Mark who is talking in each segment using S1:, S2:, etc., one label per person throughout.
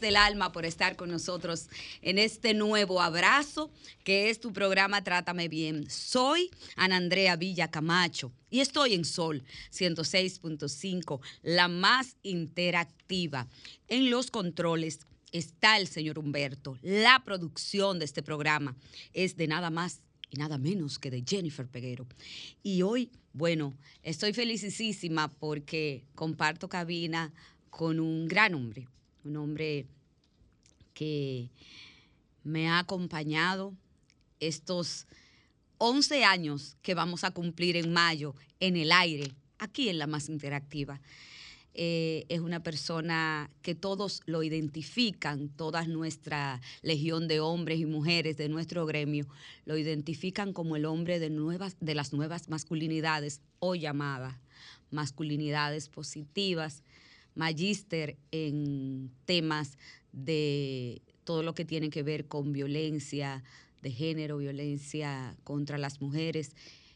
S1: Del
S2: alma por estar con nosotros en este nuevo abrazo que es tu programa Trátame Bien. Soy Ana Andrea Villa Camacho y estoy en Sol 106.5, la más interactiva. En los controles está el señor Humberto. La producción de este programa es de nada más y nada menos que de Jennifer Peguero. Y hoy, bueno, estoy felicísima porque comparto cabina con un gran hombre, un hombre que me ha acompañado estos 11 años que vamos a cumplir en mayo en el aire, aquí en la más interactiva. Eh, es una persona que todos lo identifican, toda nuestra legión de hombres y mujeres de nuestro gremio lo identifican como el hombre de, nuevas, de las nuevas masculinidades o llamadas masculinidades positivas, magíster en temas de todo lo que tiene que ver con violencia de género, violencia contra las mujeres,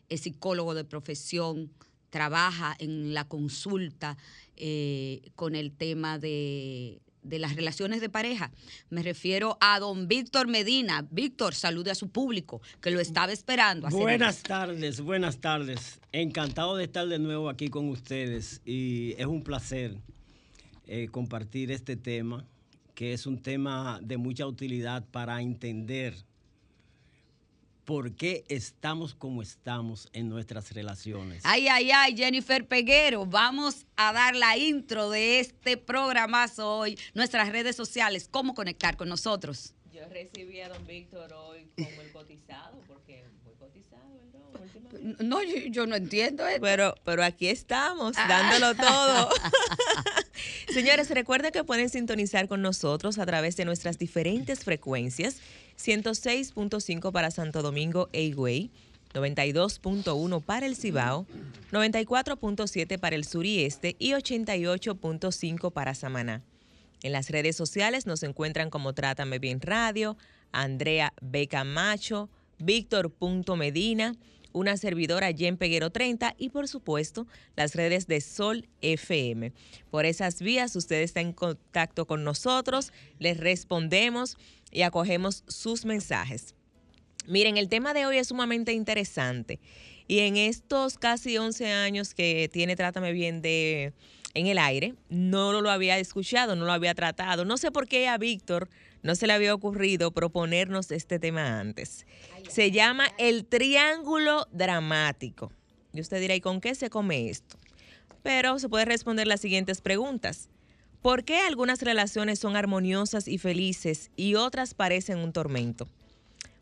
S2: es psicólogo de profesión, trabaja en la consulta eh, con el tema de, de las relaciones de pareja. Me refiero a don Víctor Medina. Víctor, salude a su público, que lo estaba esperando.
S3: Buenas tardes, buenas tardes. Encantado de estar de nuevo aquí con ustedes y es un placer eh, compartir este tema, que es un tema de mucha utilidad para entender por qué estamos como estamos en nuestras relaciones.
S2: Ay, ay, ay, Jennifer Peguero, vamos a dar la intro de este programazo hoy, nuestras redes sociales, cómo conectar con nosotros.
S4: Yo recibí a don Víctor hoy como el cotizado, porque ¿no?
S2: Yo, yo no entiendo esto.
S4: Pero, pero aquí estamos, dándolo todo. Señores, recuerden que pueden sintonizar con nosotros a través de nuestras diferentes frecuencias. 106.5 para Santo Domingo e Higüey, 92.1 para el Cibao, 94.7 para el sur y este y 88.5 para Samaná. En las redes sociales nos encuentran como Trátame Bien Radio, Andrea B. Camacho, Víctor.medina, una servidora Jen Peguero 30 y por supuesto las redes de Sol FM. Por esas vías usted está en contacto con nosotros, les respondemos y acogemos sus mensajes. Miren, el tema de hoy es sumamente interesante. Y en estos casi 11 años que tiene Trátame Bien de en el aire, no lo había escuchado, no lo había tratado. No sé por qué a Víctor no se le había ocurrido proponernos este tema antes. Se llama el triángulo dramático. Y usted dirá, ¿y con qué se come esto? Pero se puede responder las siguientes preguntas. ¿Por qué algunas relaciones son armoniosas y felices y otras parecen un tormento?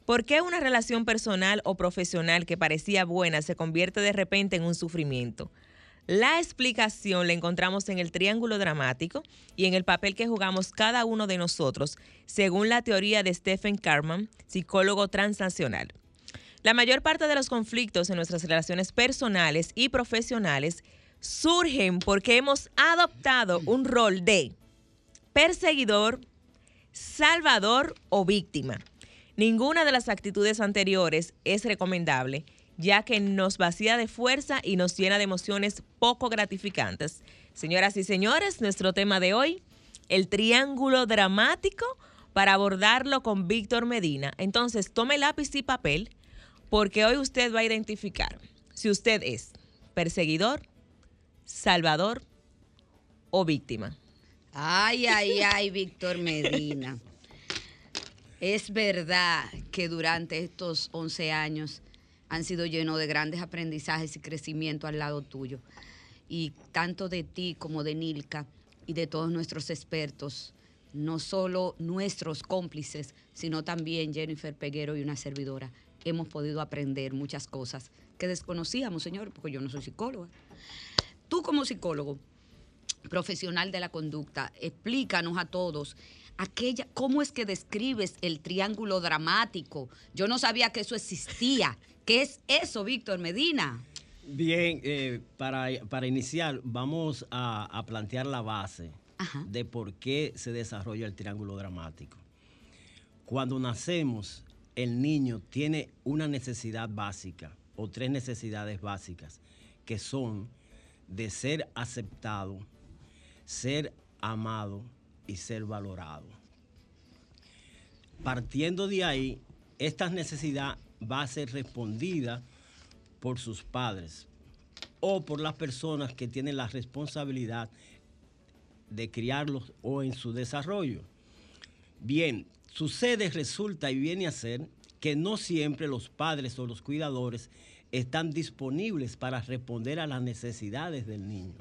S4: ¿Por qué una relación personal o profesional que parecía buena se convierte de repente en un sufrimiento? La explicación la encontramos en el triángulo dramático y en el papel que jugamos cada uno de nosotros, según la teoría de Stephen Carman, psicólogo transnacional. La mayor parte de los conflictos en nuestras relaciones personales y profesionales surgen porque hemos adoptado un rol de perseguidor, salvador o víctima. Ninguna de las actitudes anteriores es recomendable ya que nos vacía de fuerza y nos llena de emociones poco gratificantes. Señoras y señores, nuestro tema de hoy, el triángulo dramático para abordarlo con Víctor Medina. Entonces, tome lápiz y papel porque hoy usted va a identificar si usted es perseguidor, salvador o víctima.
S2: Ay, ay, ay, Víctor Medina. Es verdad que durante estos 11 años han sido llenos de grandes aprendizajes y crecimiento al lado tuyo. Y tanto de ti como de Nilka y de todos nuestros expertos, no solo nuestros cómplices, sino también Jennifer Peguero y una servidora, hemos podido aprender muchas cosas que desconocíamos, señor, porque yo no soy psicóloga. Tú como psicólogo, profesional de la conducta, explícanos a todos aquella, cómo es que describes el triángulo dramático. Yo no sabía que eso existía. ¿Qué es eso, Víctor Medina?
S3: Bien, eh, para, para iniciar, vamos a, a plantear la base
S2: Ajá.
S3: de por qué se desarrolla el triángulo dramático. Cuando nacemos, el niño tiene una necesidad básica o tres necesidades básicas, que son de ser aceptado, ser amado y ser valorado. Partiendo de ahí, esta necesidad va a ser respondida por sus padres o por las personas que tienen la responsabilidad de criarlos o en su desarrollo. Bien, sucede, resulta y viene a ser que no siempre los padres o los cuidadores están disponibles para responder a las necesidades del niño.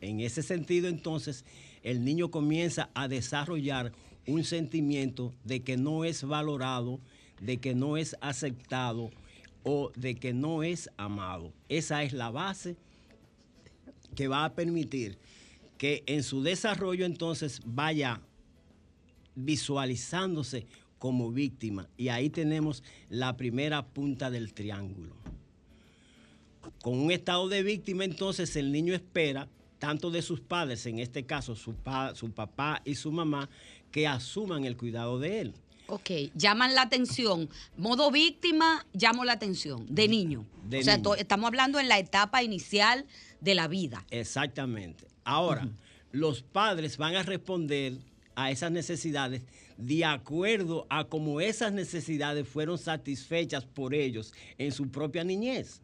S3: En ese sentido, entonces, el niño comienza a desarrollar un sentimiento de que no es valorado, de que no es aceptado o de que no es amado. Esa es la base que va a permitir que en su desarrollo entonces vaya visualizándose como víctima. Y ahí tenemos la primera punta del triángulo. Con un estado de víctima entonces el niño espera tanto de sus padres, en este caso su, pa- su papá y su mamá, que asuman el cuidado de él.
S2: Ok, llaman la atención. Modo víctima, llamo la atención, de niño.
S3: De
S2: o sea,
S3: niño.
S2: estamos hablando en la etapa inicial de la vida.
S3: Exactamente. Ahora, los padres van a responder a esas necesidades de acuerdo a cómo esas necesidades fueron satisfechas por ellos en su propia niñez.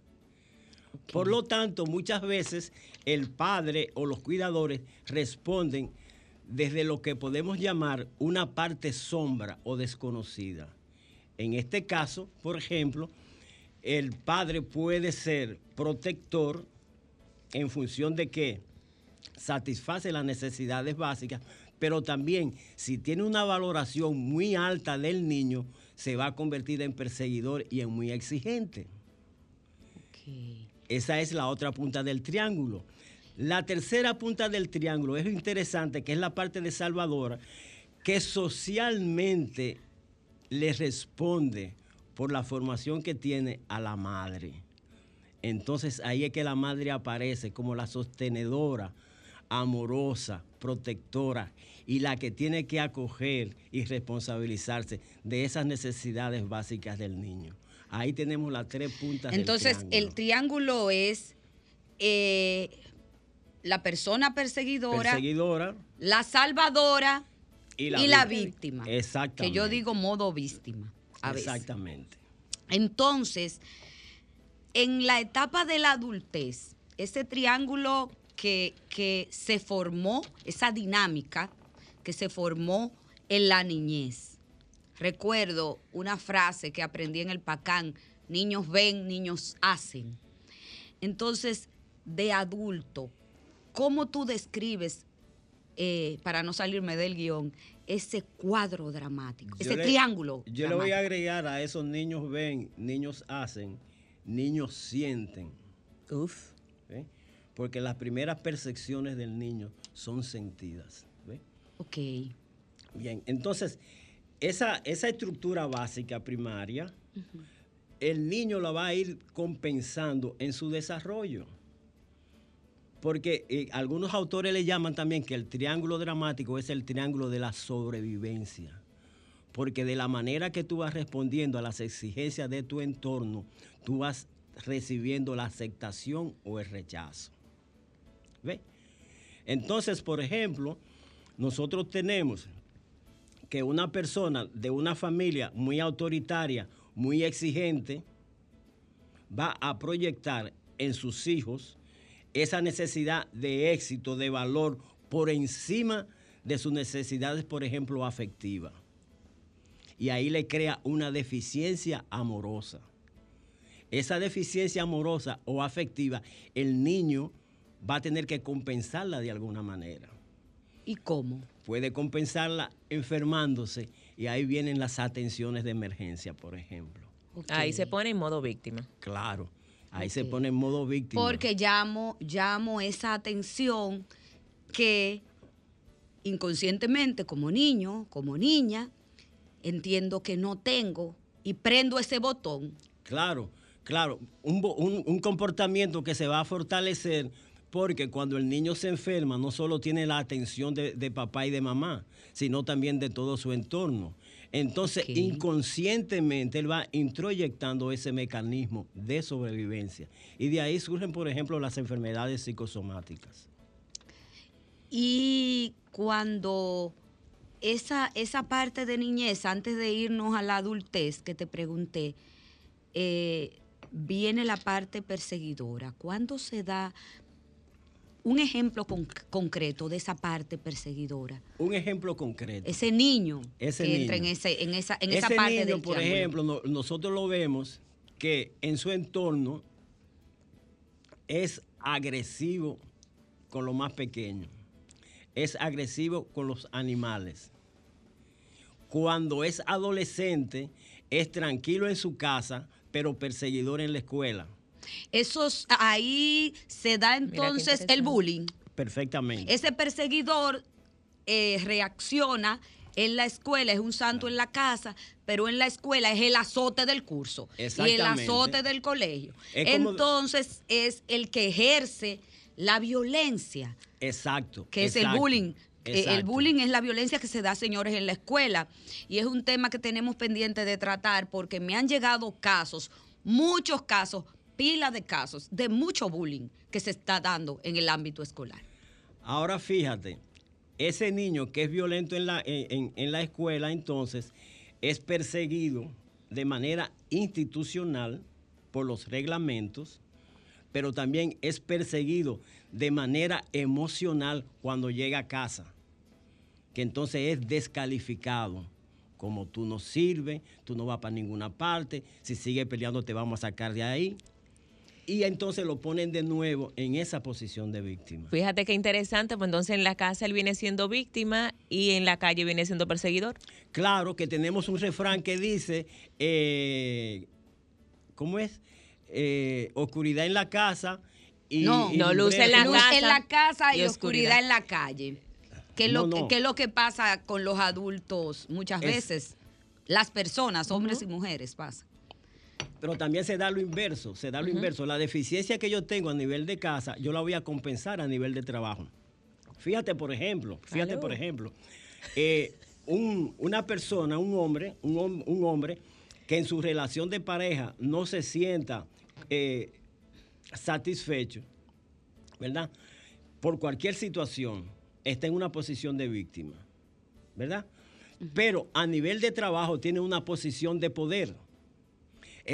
S3: Por lo tanto, muchas veces el padre o los cuidadores responden desde lo que podemos llamar una parte sombra o desconocida. En este caso, por ejemplo, el padre puede ser protector en función de que satisface las necesidades básicas, pero también si tiene una valoración muy alta del niño, se va a convertir en perseguidor y en muy exigente. Esa es la otra punta del triángulo. La tercera punta del triángulo es lo interesante, que es la parte de Salvadora, que socialmente le responde por la formación que tiene a la madre. Entonces ahí es que la madre aparece como la sostenedora, amorosa, protectora y la que tiene que acoger y responsabilizarse de esas necesidades básicas del niño. Ahí tenemos las tres puntas
S2: Entonces,
S3: del
S2: el triángulo es eh, la persona perseguidora,
S3: perseguidora
S2: la salvadora
S3: y
S2: y
S3: la,
S2: la,
S3: víctima. Exactamente.
S2: Que yo digo modo víctima. A veces.
S3: Exactamente.
S2: Entonces, en la etapa de la adultez, ese triángulo que, que se formó, esa dinámica que se formó en la niñez. Recuerdo una frase que aprendí en el Pacán, niños ven, niños hacen. Entonces, de adulto, ¿cómo tú describes, eh, para no salirme del guion, ese cuadro dramático,
S3: Yo
S2: ese
S3: le-
S2: triángulo?
S3: Yo le voy a
S2: dramático?
S3: agregar a esos niños ven, niños hacen, niños sienten.
S4: Uf.
S3: ¿ve? Porque las primeras percepciones del niño son sentidas.
S2: Ok.
S3: Bien, entonces, esa, esa estructura básica primaria, el niño la va a ir compensando en su desarrollo. Porque eh, algunos autores le llaman también que el triángulo dramático es el triángulo de la sobrevivencia. Porque de la manera que tú vas respondiendo a las exigencias de tu entorno, tú vas recibiendo la aceptación o el rechazo. ¿Ve? Entonces, por ejemplo, nosotros tenemos que una persona de una familia muy autoritaria, muy exigente, va a proyectar en sus hijos esa necesidad de éxito, de valor, por encima de sus necesidades, por ejemplo, afectivas. Y ahí le crea una deficiencia amorosa. Esa deficiencia amorosa o afectiva, el niño va a tener que compensarla de alguna manera
S2: ¿Y cómo?
S3: puede compensarla enfermándose y ahí vienen las atenciones de emergencia, por ejemplo.
S4: Ahí se pone en modo víctima.
S3: Claro, ahí se pone en modo víctima.
S2: Porque llamo, llamo esa atención que inconscientemente como niño, como niña, entiendo que no tengo y prendo ese botón.
S3: Claro, claro, un, bo- un- un comportamiento que se va a fortalecer porque cuando el niño se enferma no solo tiene la atención de, de papá y de mamá, sino también de todo su entorno. Entonces, inconscientemente él va introyectando ese mecanismo de sobrevivencia. Y de ahí surgen, por ejemplo, las enfermedades psicosomáticas.
S2: Y cuando esa, esa parte de niñez, antes de irnos a la adultez que te pregunté, eh, viene la parte perseguidora. ¿Cuándo se da un ejemplo con- concreto de esa parte perseguidora?
S3: Un ejemplo concreto.
S2: Ese niño
S3: Ese
S2: que entra en,
S3: niño.
S2: ese, en esa, en esa
S3: Ese
S2: parte
S3: niño,
S2: del
S3: por
S2: triángulo.
S3: ejemplo, no- nosotros lo vemos que en su entorno es agresivo con lo más pequeño, es agresivo con los animales. Cuando es adolescente, es tranquilo en su casa, pero perseguidor en la escuela.
S2: Esos, ahí se da entonces el bullying.
S3: Perfectamente.
S2: Ese perseguidor eh, reacciona en la escuela, es un santo en la casa, pero en la escuela es el azote del curso y el azote del colegio.
S3: Es como-
S2: Entonces es el que ejerce la violencia,
S3: Exacto.
S2: que es el bullying. Eh, El bullying es la violencia que se da, señores, en la escuela. Y es un tema que tenemos pendiente de tratar porque me han llegado casos, muchos casos, pila de casos, de mucho bullying que se está dando en el ámbito escolar.
S3: Ahora fíjate, ese niño que es violento en la, en, la escuela, entonces, es perseguido de manera institucional por los reglamentos, pero también es perseguido de manera emocional cuando llega a casa, que entonces es descalificado. Como tú no sirves, tú no vas para ninguna parte, si sigues peleando te vamos a sacar de ahí. Y entonces lo ponen de nuevo en esa posición de víctima.
S4: Fíjate qué interesante, pues entonces en la casa él viene siendo víctima y en la calle viene siendo perseguidor.
S3: Claro que tenemos un refrán que dice, eh, ¿cómo es? Eh, oscuridad en la casa y...
S2: No,
S3: y
S4: no, luz en la
S2: Luz
S4: casa
S2: en la casa y,
S4: y
S2: oscuridad.
S4: oscuridad.
S2: en la calle. ¿Qué es,
S3: No,
S2: lo, que-
S3: no.
S2: qué es lo que pasa con los adultos muchas
S3: Es-
S2: veces? Las personas, hombres y mujeres, pasa.
S3: Pero también se da lo inverso, se da lo inverso. La deficiencia que yo tengo a nivel de casa, yo la voy a compensar a nivel de trabajo. Fíjate, por ejemplo, fíjate,
S4: Aló.
S3: por ejemplo, eh, un- una persona, un hombre, un, un hombre que en su relación de pareja no se sienta eh, satisfecho, ¿verdad? Por cualquier situación, está en una posición de víctima, ¿verdad? Pero a nivel de trabajo tiene una posición de poder.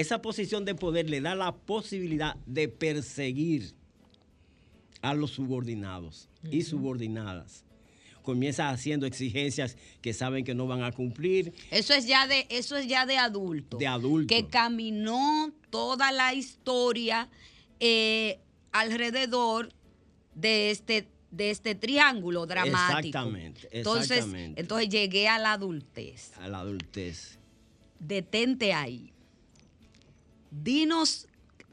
S3: Esa posición de poder le da la posibilidad de perseguir a los subordinados y subordinadas. Comienza haciendo exigencias que saben que no van a cumplir.
S2: Eso es ya de, eso es ya de adulto.
S3: De adulto.
S2: Que caminó toda la historia eh, alrededor de este, de este triángulo dramático.
S3: Exactamente,
S2: Entonces,
S3: exactamente.
S2: entonces llegué a la adultez.
S3: A la adultez.
S2: Detente ahí. Dinos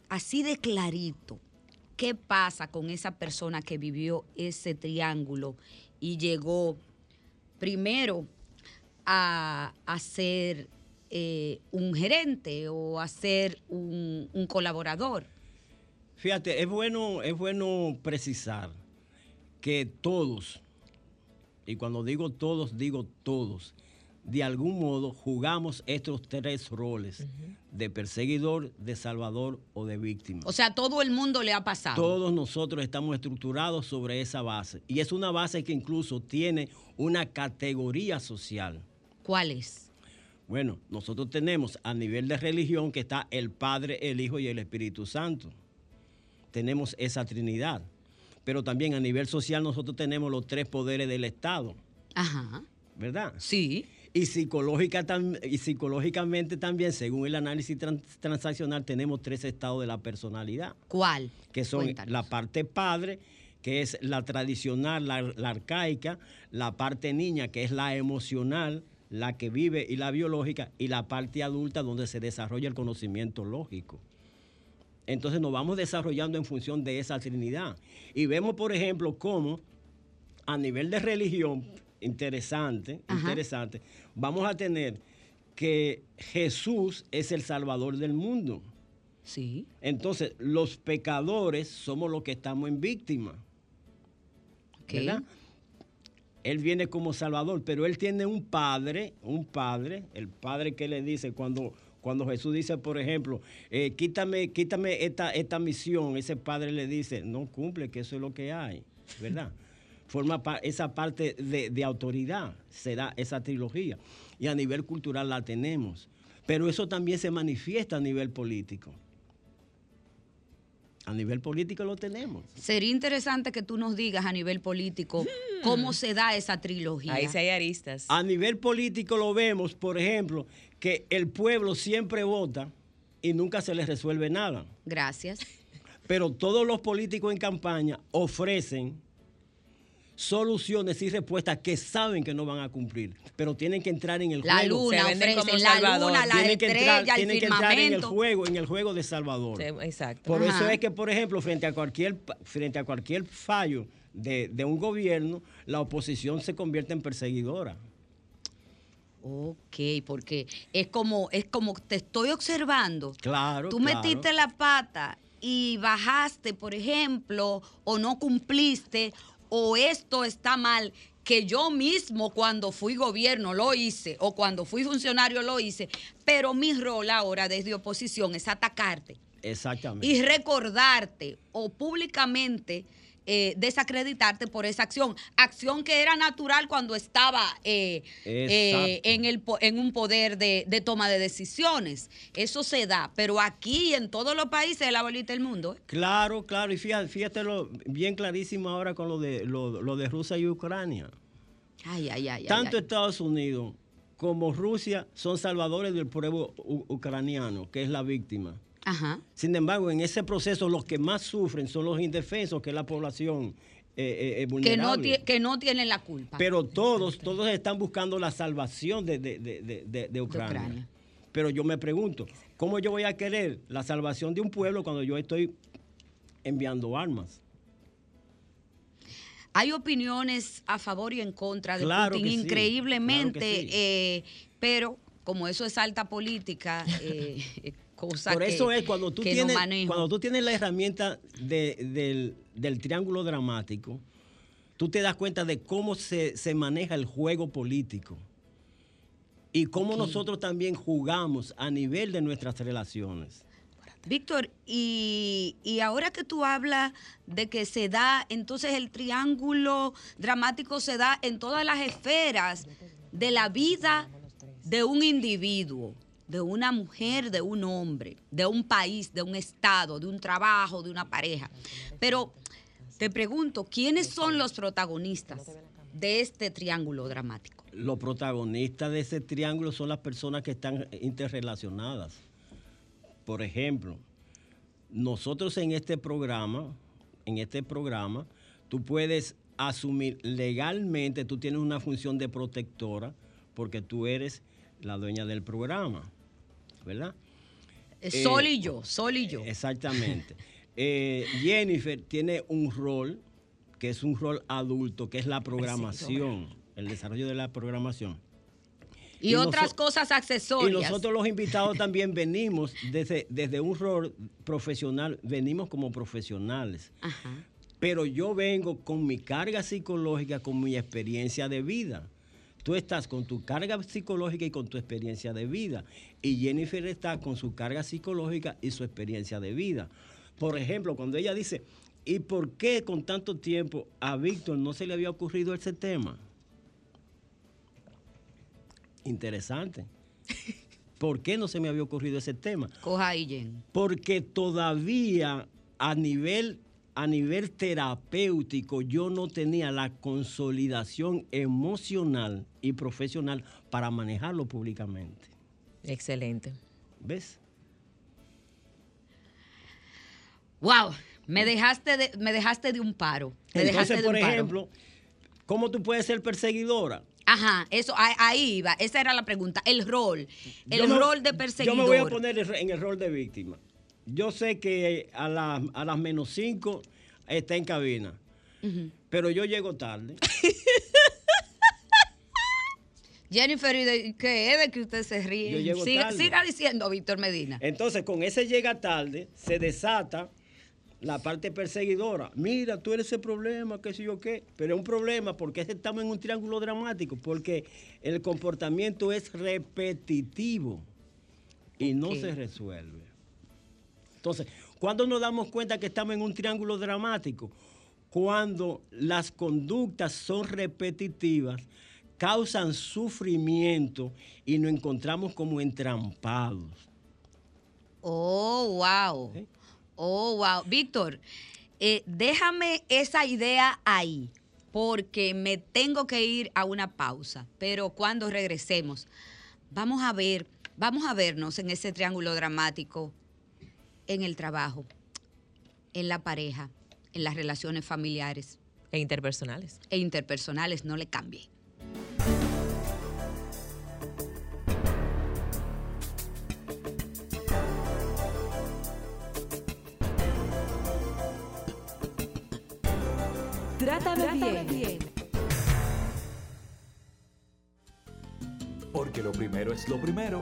S2: así de clarito, ¿qué pasa con esa persona que vivió ese triángulo y llegó primero a, a ser eh, un gerente o a ser un, un colaborador?
S3: Fíjate, es bueno, es bueno precisar que todos, y cuando digo todos, digo todos, de algún modo jugamos estos tres roles de perseguidor, de salvador o de víctima.
S2: O sea, todo el mundo le ha pasado.
S3: Todos nosotros estamos estructurados sobre esa base. Y es una base que incluso tiene una categoría social.
S2: ¿Cuál es?
S3: Bueno, nosotros tenemos a nivel de religión que está el Padre, el Hijo y el Espíritu Santo. Tenemos esa Trinidad. Pero también a nivel social nosotros tenemos los tres poderes del Estado,
S2: Ajá.
S3: ¿verdad?
S2: Sí.
S3: Y, psicológica tam- y psicológicamente también, según el análisis tran- transaccional, tenemos tres estados de la personalidad,
S2: ¿Cuál?
S3: que son
S2: Cuéntanos.
S3: la parte padre, que es la tradicional, la, la arcaica, la parte niña, que es la emocional, la que vive y la biológica, y la parte adulta, donde se desarrolla el conocimiento lógico. Entonces nos vamos desarrollando en función de esa trinidad. Y vemos, por ejemplo, cómo a nivel de religión, interesante,
S2: Ajá.
S3: interesante, vamos a tener que Jesús es el Salvador del mundo.
S2: Sí.
S3: Entonces, los pecadores somos los que estamos en víctima. ¿verdad? Él viene como Salvador, pero él tiene un padre, un padre, el padre que le dice cuando, cuando Jesús dice, por ejemplo, eh, quítame, quítame esta, esta misión, ese padre le dice, no cumple, que eso es lo que hay, ¿verdad? Forma pa- esa parte de, de autoridad, se da esa trilogía. Y a nivel cultural la tenemos. Pero eso también se manifiesta a nivel político. A nivel político lo tenemos.
S2: Sería interesante que tú nos digas a nivel político cómo se da esa trilogía.
S4: Ahí sí hay aristas.
S3: A nivel político lo vemos, por ejemplo, que el pueblo siempre vota y nunca se les resuelve nada.
S2: Gracias.
S3: Pero todos los políticos en campaña ofrecen soluciones y respuestas que saben que no van a cumplir, pero tienen que entrar en el
S2: La
S3: juego.
S2: luna
S4: Se venden como
S2: la
S4: Salvador.
S2: luna, la
S3: tienen que
S2: estrella,
S3: entrar,
S2: el
S3: tienen que entrar en el juego, en el juego de Salvador.
S4: Sí, exacto.
S3: Por eso es que, por ejemplo, frente a cualquier, frente a cualquier fallo de, de un gobierno, la oposición se convierte en perseguidora.
S2: Ok, porque es como, es como te estoy observando.
S3: Claro,
S2: Tú
S3: claro.
S2: metiste la pata y bajaste, por ejemplo, o no cumpliste, o esto está mal, que yo mismo cuando fui gobierno lo hice, o cuando fui funcionario lo hice, pero mi rol ahora desde oposición es atacarte
S3: Exactamente.
S2: y recordarte o públicamente eh, desacreditarte por esa acción. Acción que era natural cuando estaba eh, eh, en, el, en un poder de, de toma de decisiones. Eso se da, pero aquí en todos los países de la bolita del mundo. ¿eh?
S3: Claro, claro, y fíjate, fíjatelo bien clarísimo ahora con lo de, lo, lo de Rusia y Ucrania.
S2: Ay, ay, ay. ay,
S3: Tanto. Estados Unidos como Rusia son salvadores del pueblo ucraniano, que es la víctima.
S2: Ajá.
S3: Sin embargo, en ese proceso los que más sufren son los indefensos, que es la población eh, eh, eh,
S2: Que no,
S3: vulnerable.
S2: que no tienen la culpa.
S3: Pero todos, todos están buscando la salvación de, de- de- de- de- de Ucrania.
S2: Ucrania.
S3: Pero yo me pregunto, ¿cómo yo voy a querer la salvación de un pueblo cuando yo estoy enviando armas?
S2: Hay opiniones a favor y en contra de
S3: Claro
S2: Putin,
S3: sí,
S2: increíblemente,
S3: claro que sí.
S2: eh, pero como eso es alta política, cosa
S3: Por
S2: que,
S3: eso es cuando tú,
S2: no
S3: tienes, cuando tú tienes la herramienta de- del, del triángulo dramático, tú te das cuenta de cómo se, se maneja el juego político y cómo nosotros también jugamos a nivel de nuestras relaciones.
S2: Víctor, y, y ahora que tú hablas de que se da, entonces el triángulo dramático se da en todas las esferas de la vida de un individuo. De una mujer, de un hombre, de un país, de un estado, de un trabajo, de una pareja. Pero te pregunto, ¿quiénes son los protagonistas de este triángulo dramático?
S3: Los protagonistas de ese triángulo son las personas que están interrelacionadas. Por ejemplo, nosotros en este programa, en este programa, tú puedes asumir legalmente, tú tienes una función de protectora porque tú eres la dueña del programa, ¿verdad?
S2: Eh,
S3: Eh,
S2: Sol y yo, Sol y yo.
S3: Exactamente. Eh, Jennifer tiene un rol que es un rol adulto, que es la programación, el desarrollo de la programación.
S2: Y,
S3: y
S2: otras cosas
S3: Y
S2: accesorias.
S3: nosotros los invitados también venimos desde, desde un rol profesional, venimos como profesionales.
S2: Ajá.
S3: Pero yo vengo con mi carga psicológica, con mi experiencia de vida. Tú estás con tu carga psicológica y con tu experiencia de vida. Y Jennifer está con su carga psicológica y su experiencia de vida. Por ejemplo, cuando ella dice, ¿y por qué con tanto tiempo a Víctor no se le había ocurrido ese tema? Interesante. ¿Por qué no se me había ocurrido ese tema?
S2: Coja ahí, Jen.
S3: porque todavía a nivel a nivel terapéutico yo no tenía la consolidación emocional y profesional para manejarlo públicamente.
S4: Excelente.
S3: ¿Ves?
S2: Wow, me dejaste de, me dejaste de un paro. Me dejaste
S3: Entonces,
S2: de
S3: por
S2: un paro.
S3: ejemplo, ¿cómo tú puedes ser perseguidora?
S2: Ajá, eso, ahí, iba. Esa era la pregunta. El rol. El
S3: Yo me-
S2: rol de perseguidor.
S3: Yo me voy a poner en el rol de víctima. Yo sé que a, la- a las menos cinco está en cabina, pero yo llego tarde.
S2: Jennifer, ¿y de qué es de que usted se ríe?
S3: Yo llego
S2: siga,
S3: tarde.
S2: siga diciendo, Víctor Medina.
S3: Entonces, con ese llega tarde, se desata la parte perseguidora. Mira, tú eres ese problema, qué sé yo qué. Pero es un problema porque estamos en un triángulo dramático, porque el comportamiento es repetitivo y no se resuelve. Entonces, ¿cuándo nos damos cuenta que estamos en un triángulo dramático? Cuando las conductas son repetitivas, causan sufrimiento y nos encontramos como entrampados.
S2: Oh, wow.
S3: ¿Sí?
S2: Oh, wow. Víctor, eh, déjame esa idea ahí, porque me tengo que ir a una pausa. Pero cuando regresemos, vamos a ver, vamos a vernos en ese triángulo dramático, en el trabajo, en la pareja, en las relaciones familiares
S4: E interpersonales.
S2: e interpersonales. No le cambie.
S5: Trátame, bien.
S6: Porque lo primero es lo primero.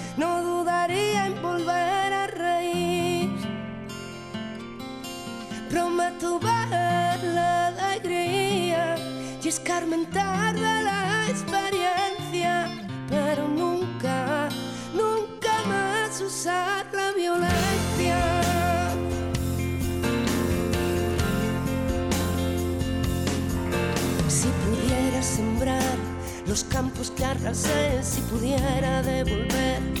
S7: no dudaría en volver a reír. Prometo ver la alegría y escarmentar de la experiencia, pero nunca, nunca más usar la violencia. Si pudiera sembrar los campos que arrasé, si pudiera devolver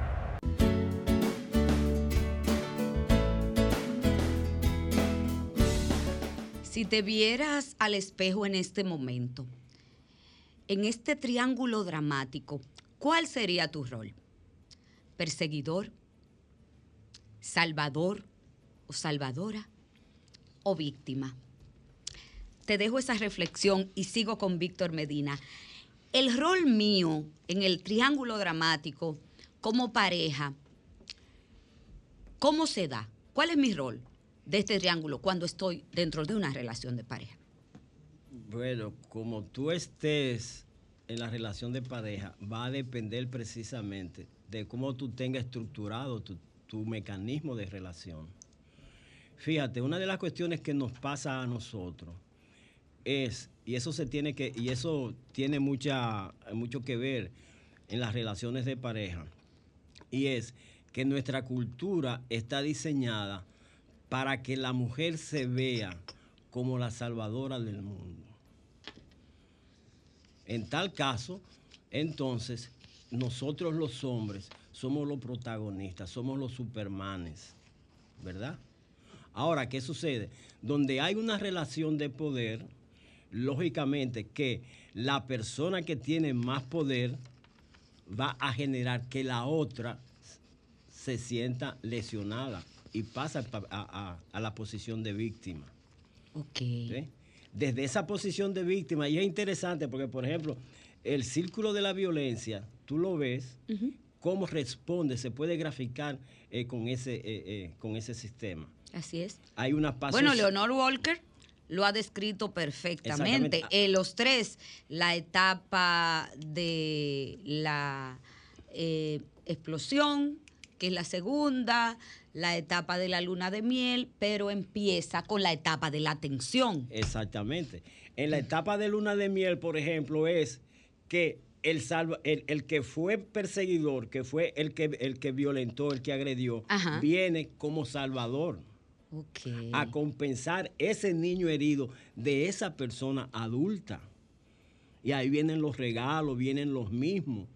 S2: Si te vieras al espejo en este momento, en este triángulo dramático, ¿cuál sería tu rol? ¿Perseguidor? ¿Salvador o salvadora? ¿O víctima? Te dejo esa reflexión y sigo con Víctor Medina. El rol mío en el triángulo dramático como pareja, ¿cómo se da? ¿Cuál es mi rol de este triángulo cuando estoy dentro de una relación de pareja?
S3: Bueno, como tú estés en la relación de pareja, va a depender precisamente de cómo tú tengas estructurado tu, tu mecanismo de relación. Fíjate, una de las cuestiones que nos pasa a nosotros es, y eso se tiene que, y eso tiene mucha, mucho que ver en las relaciones de pareja, y es que nuestra cultura está diseñada para que la mujer se vea como la salvadora del mundo. En tal caso, entonces, nosotros los hombres somos los protagonistas, somos los supermanes, ¿verdad? Ahora, ¿qué sucede? Donde hay una relación de poder, lógicamente que la persona que tiene más poder va a generar que la otra se sienta lesionada y pasa pa- a, a- a la posición de víctima.
S2: Ok.
S3: ¿sí? Desde esa posición de víctima, y es interesante porque, por ejemplo, el círculo de la violencia, tú lo ves, cómo responde, se puede graficar eh, con, ese, eh, eh, con ese sistema.
S2: Así es.
S3: Hay unas pasos...
S2: Bueno, Leonor Walker lo ha descrito perfectamente. Los tres, la etapa de la explosión, que es la segunda, la etapa de la luna de miel, pero empieza con la etapa de la tensión.
S3: Exactamente. En la etapa de luna de miel, por ejemplo, es que el, salva, el, el que fue perseguidor, que fue el que, el que violentó, el que agredió,
S2: Ajá.
S3: viene como salvador a compensar ese niño herido de esa persona adulta. Y ahí vienen los regalos, vienen los mismos.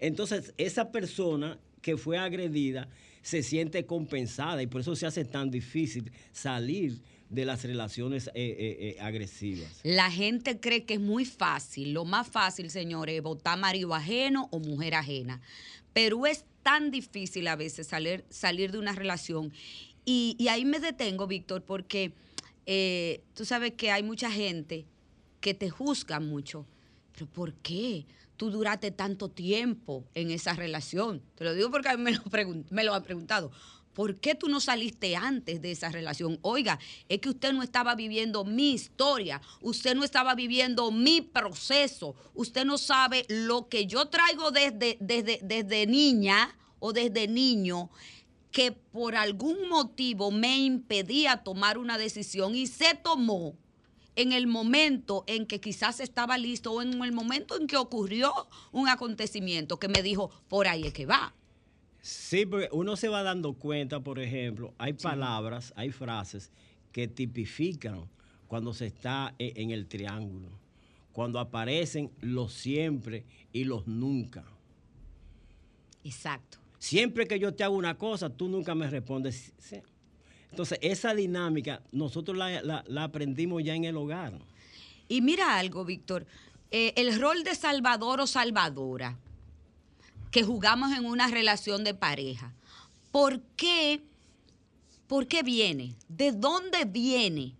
S3: Entonces, esa persona que fue agredida se siente compensada y por eso se hace tan difícil salir de las relaciones eh, eh, eh, agresivas.
S2: La gente cree que es muy fácil, lo más fácil, señores, votar marido ajeno o mujer ajena. Pero es tan difícil a veces salir, salir de una relación. Y, y ahí me detengo, Víctor, porque tú sabes que hay mucha gente que te juzga mucho. Pero ¿por qué tú duraste tanto tiempo en esa relación? Te lo digo porque a mí me lo, me lo han preguntado. ¿Por qué tú no saliste antes de esa relación? Oiga, es que usted no estaba viviendo mi historia, usted no estaba viviendo mi proceso, usted no sabe lo que yo traigo desde, desde, desde niña o desde niño que por algún motivo me impedía tomar una decisión y se tomó en el momento en que quizás estaba listo o en el momento en que ocurrió un acontecimiento que me dijo, por ahí es que va.
S3: Sí, porque uno se va dando cuenta, por ejemplo, hay palabras, hay frases que tipifican cuando se está e- en el triángulo, cuando aparecen los siempre y los nunca.
S2: Exacto.
S3: Siempre que yo te hago una cosa, tú nunca me respondes. Entonces, esa dinámica nosotros la aprendimos ya en el hogar.
S2: Y mira algo, Víctor, eh, el rol de salvador o salvadora que jugamos en una relación de pareja, ¿por qué ¿por qué viene? ¿De dónde viene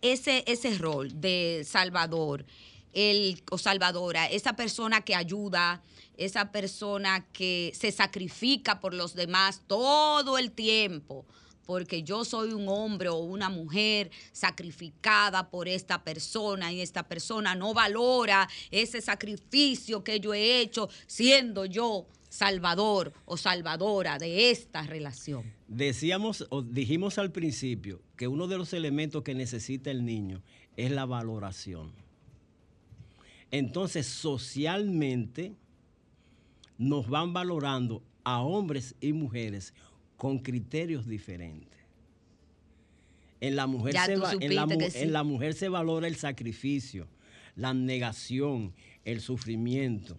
S2: ese, ese rol de salvador? El, o salvadora, esa persona que ayuda, esa persona que se sacrifica por los demás todo el tiempo, porque yo soy un hombre o una mujer sacrificada por esta persona y esta persona no valora ese sacrificio que yo he hecho siendo yo salvador o salvadora de esta relación.
S3: Decíamos o dijimos al principio que uno de los elementos que necesita el niño es la valoración. Entonces, socialmente nos van valorando a hombres y mujeres con criterios diferentes. En la mujer, se,
S2: tú
S3: va- en la
S2: supiste
S3: mu-
S2: que sí.
S3: en la mujer se valora el sacrificio, la negación, el sufrimiento.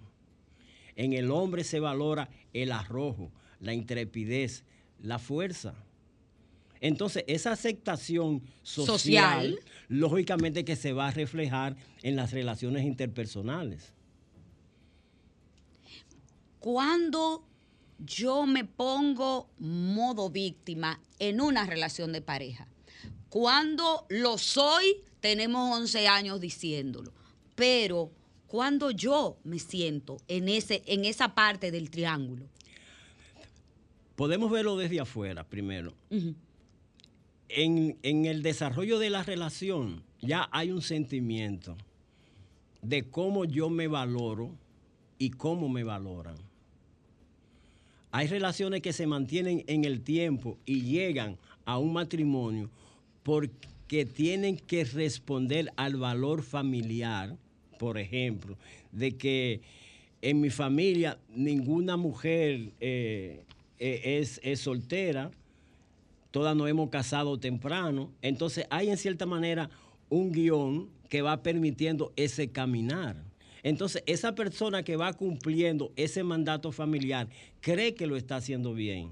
S3: En el hombre se valora el arrojo, la intrepidez, la fuerza. Entonces, esa aceptación social,
S2: Social.
S3: lógicamente que se va a reflejar en las relaciones interpersonales.
S2: Cuando yo me pongo modo víctima en una relación de pareja, cuando lo soy, tenemos 11 años diciéndolo, pero cuando yo me siento en, ese, en esa parte del triángulo,
S3: Podemos verlo desde afuera primero. en, en el desarrollo de la relación ya hay un sentimiento de cómo yo me valoro y cómo me valoran. Hay relaciones que se mantienen en el tiempo y llegan a un matrimonio porque tienen que responder al valor familiar, por ejemplo, de que en mi familia ninguna mujer eh, eh, es, es soltera, todas nos hemos casado temprano, entonces hay en cierta manera un guion que va permitiendo ese caminar. Entonces, esa persona que va cumpliendo ese mandato familiar cree que lo está haciendo bien,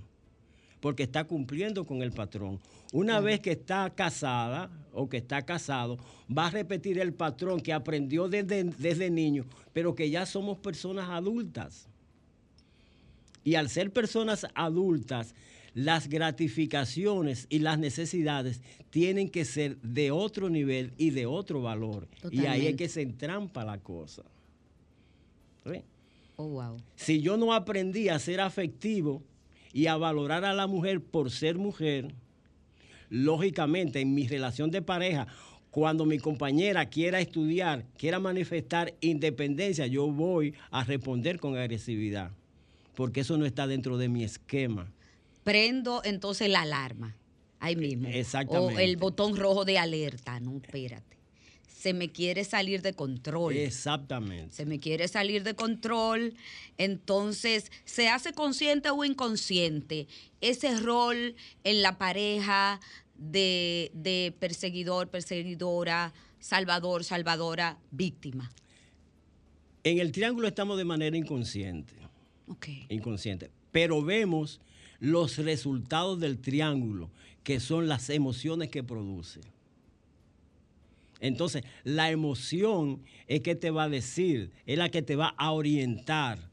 S3: porque está cumpliendo con el patrón. Una vez que está casada o que está casado, va a repetir el patrón que aprendió desde, desde niño, pero que ya somos personas adultas. Y al ser personas adultas, las gratificaciones y las necesidades tienen que ser de otro nivel y de otro valor. Y ahí es que se entrampa la cosa.
S2: Oh wow.
S3: Si yo no aprendí a ser afectivo y a valorar a la mujer por ser mujer, lógicamente en mi relación de pareja, cuando mi compañera quiera estudiar, quiera manifestar independencia, yo voy a responder con agresividad, porque eso no está dentro de mi esquema.
S2: Prendo entonces la alarma, ahí mismo.
S3: Exactamente.
S2: O el botón rojo de alerta, no, espérate. Se me quiere salir de control.
S3: Exactamente.
S2: se me quiere salir de control, entonces se hace consciente o inconsciente ese rol en la pareja de, de perseguidor, perseguidora, salvador, salvadora, víctima.
S3: En el triángulo estamos de manera inconsciente. Inconsciente. Pero vemos los resultados del triángulo, que son las emociones que produce. Entonces, la emoción es que te va a decir, es la que te va a orientar,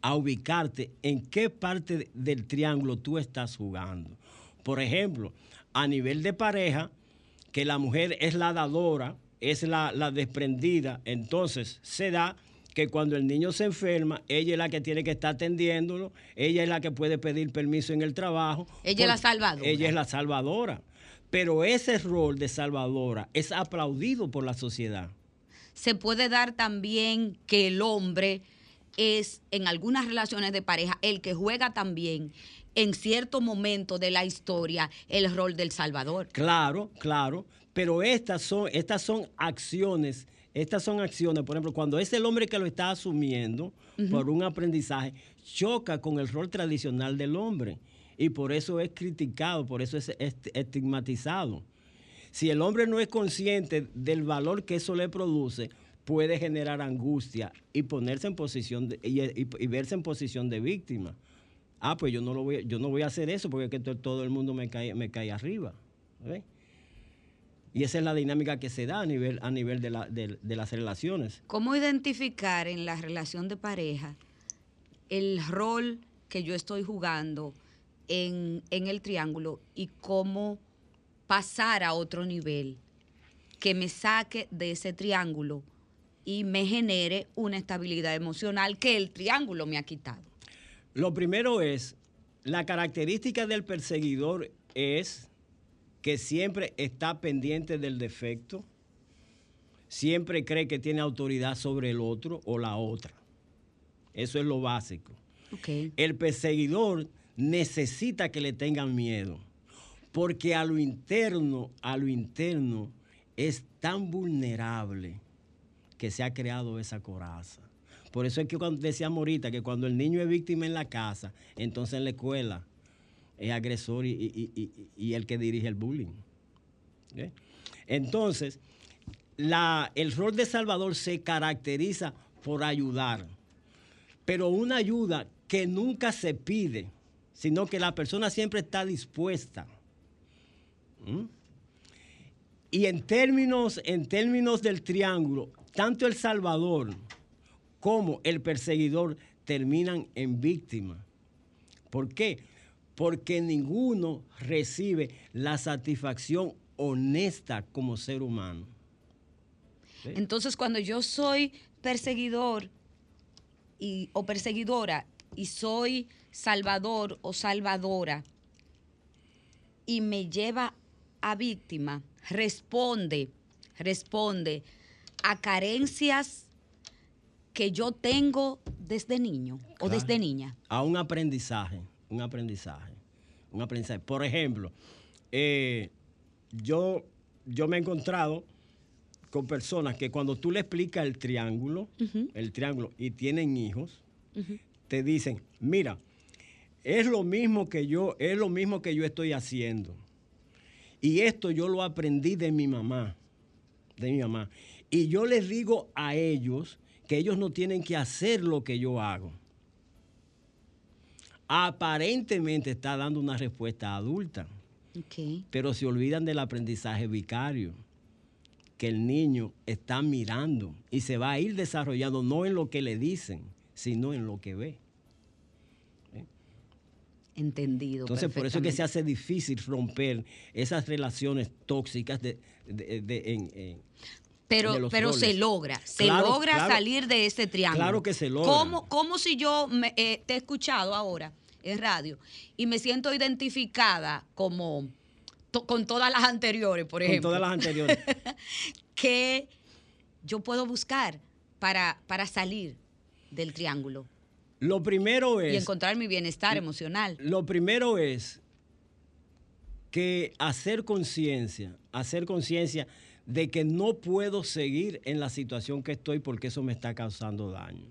S3: a ubicarte en qué parte del triángulo tú estás jugando. Por ejemplo, a nivel de pareja, que la mujer es la dadora, es la, la desprendida, entonces se da que cuando el niño se enferma, ella es la que tiene que estar atendiéndolo, ella es la que puede pedir permiso en el trabajo.
S2: Ella es la salvadora.
S3: Ella es la salvadora. Pero ese rol de salvadora es aplaudido por la sociedad.
S2: Se puede dar también que el hombre es en algunas relaciones de pareja el que juega también en cierto momento de la historia el rol del salvador.
S3: Claro, claro, pero estas son, estas son acciones, estas son acciones, por ejemplo, cuando es el hombre que lo está asumiendo por un aprendizaje, choca con el rol tradicional del hombre y por eso es criticado, por eso es est- estigmatizado. Si el hombre no es consciente del valor que eso le produce, puede generar angustia y ponerse en posición de- y, verse en posición de víctima. Ah, pues yo no lo voy, yo no voy a hacer eso porque todo el mundo me cae, me cae arriba. ¿ve? Y esa es la dinámica que se da a nivel, a nivel de, la- de- de las relaciones.
S2: ¿Cómo identificar en la relación de pareja el rol que yo estoy jugando en, en el triángulo y cómo pasar a otro nivel que me saque de ese triángulo y me genere una estabilidad emocional que el triángulo me ha quitado.
S3: Lo primero es, la característica del perseguidor es que siempre está pendiente del defecto, siempre cree que tiene autoridad sobre el otro o la otra. Eso es lo básico. El perseguidor necesita que le tengan miedo, porque a lo interno, a lo interno, es tan vulnerable que se ha creado esa coraza. Por eso es que cuando decíamos ahorita que cuando el niño es víctima en la casa, entonces en la escuela es agresor y, y- y- el que dirige el bullying. ¿ok? Entonces, la- el rol de Salvador se caracteriza por ayudar, pero una ayuda que nunca se pide, sino que la persona siempre está dispuesta. ¿Mm? Y en términos, en términos del triángulo, tanto el Salvador como el perseguidor terminan en víctima. ¿Por qué? Porque ninguno recibe la satisfacción honesta como ser humano.
S2: Entonces, cuando yo soy perseguidor y, o perseguidora y soy salvador o salvadora y me lleva a víctima, responde, responde a carencias que yo tengo desde niño o desde niña.
S3: A un aprendizaje, un aprendizaje, un aprendizaje. Por ejemplo, eh, yo, yo me he encontrado con personas que cuando tú le explicas el triángulo, el triángulo, y tienen hijos, te dicen, mira, es lo mismo que yo, es lo mismo que yo estoy haciendo. Y esto yo lo aprendí de mi mamá, de mi mamá. Y yo les digo a ellos que ellos no tienen que hacer lo que yo hago. Aparentemente está dando una respuesta adulta, pero se olvidan del aprendizaje vicario, que el niño está mirando y se va a ir desarrollando no en lo que le dicen, sino en lo que ve.
S2: Entendido.
S3: Entonces, por eso es que se hace difícil romper esas relaciones tóxicas de, de- de- en- en-
S2: Pero,
S3: de los
S2: pero se logra, se
S3: Claro,
S2: logra
S3: claro.
S2: salir de ese triángulo.
S3: Claro que se logra.
S2: ¿Cómo, cómo si yo me, eh, te he escuchado ahora en radio y me siento identificada como to- con todas las anteriores, por
S3: con
S2: ejemplo?
S3: todas las anteriores.
S2: que yo puedo buscar para, para salir del triángulo
S3: Lo primero
S2: y
S3: es,
S2: encontrar mi bienestar emocional.
S3: lo primero es que hacer conciencia, hacer conciencia de que no puedo seguir en la situación que estoy porque eso me está causando daño.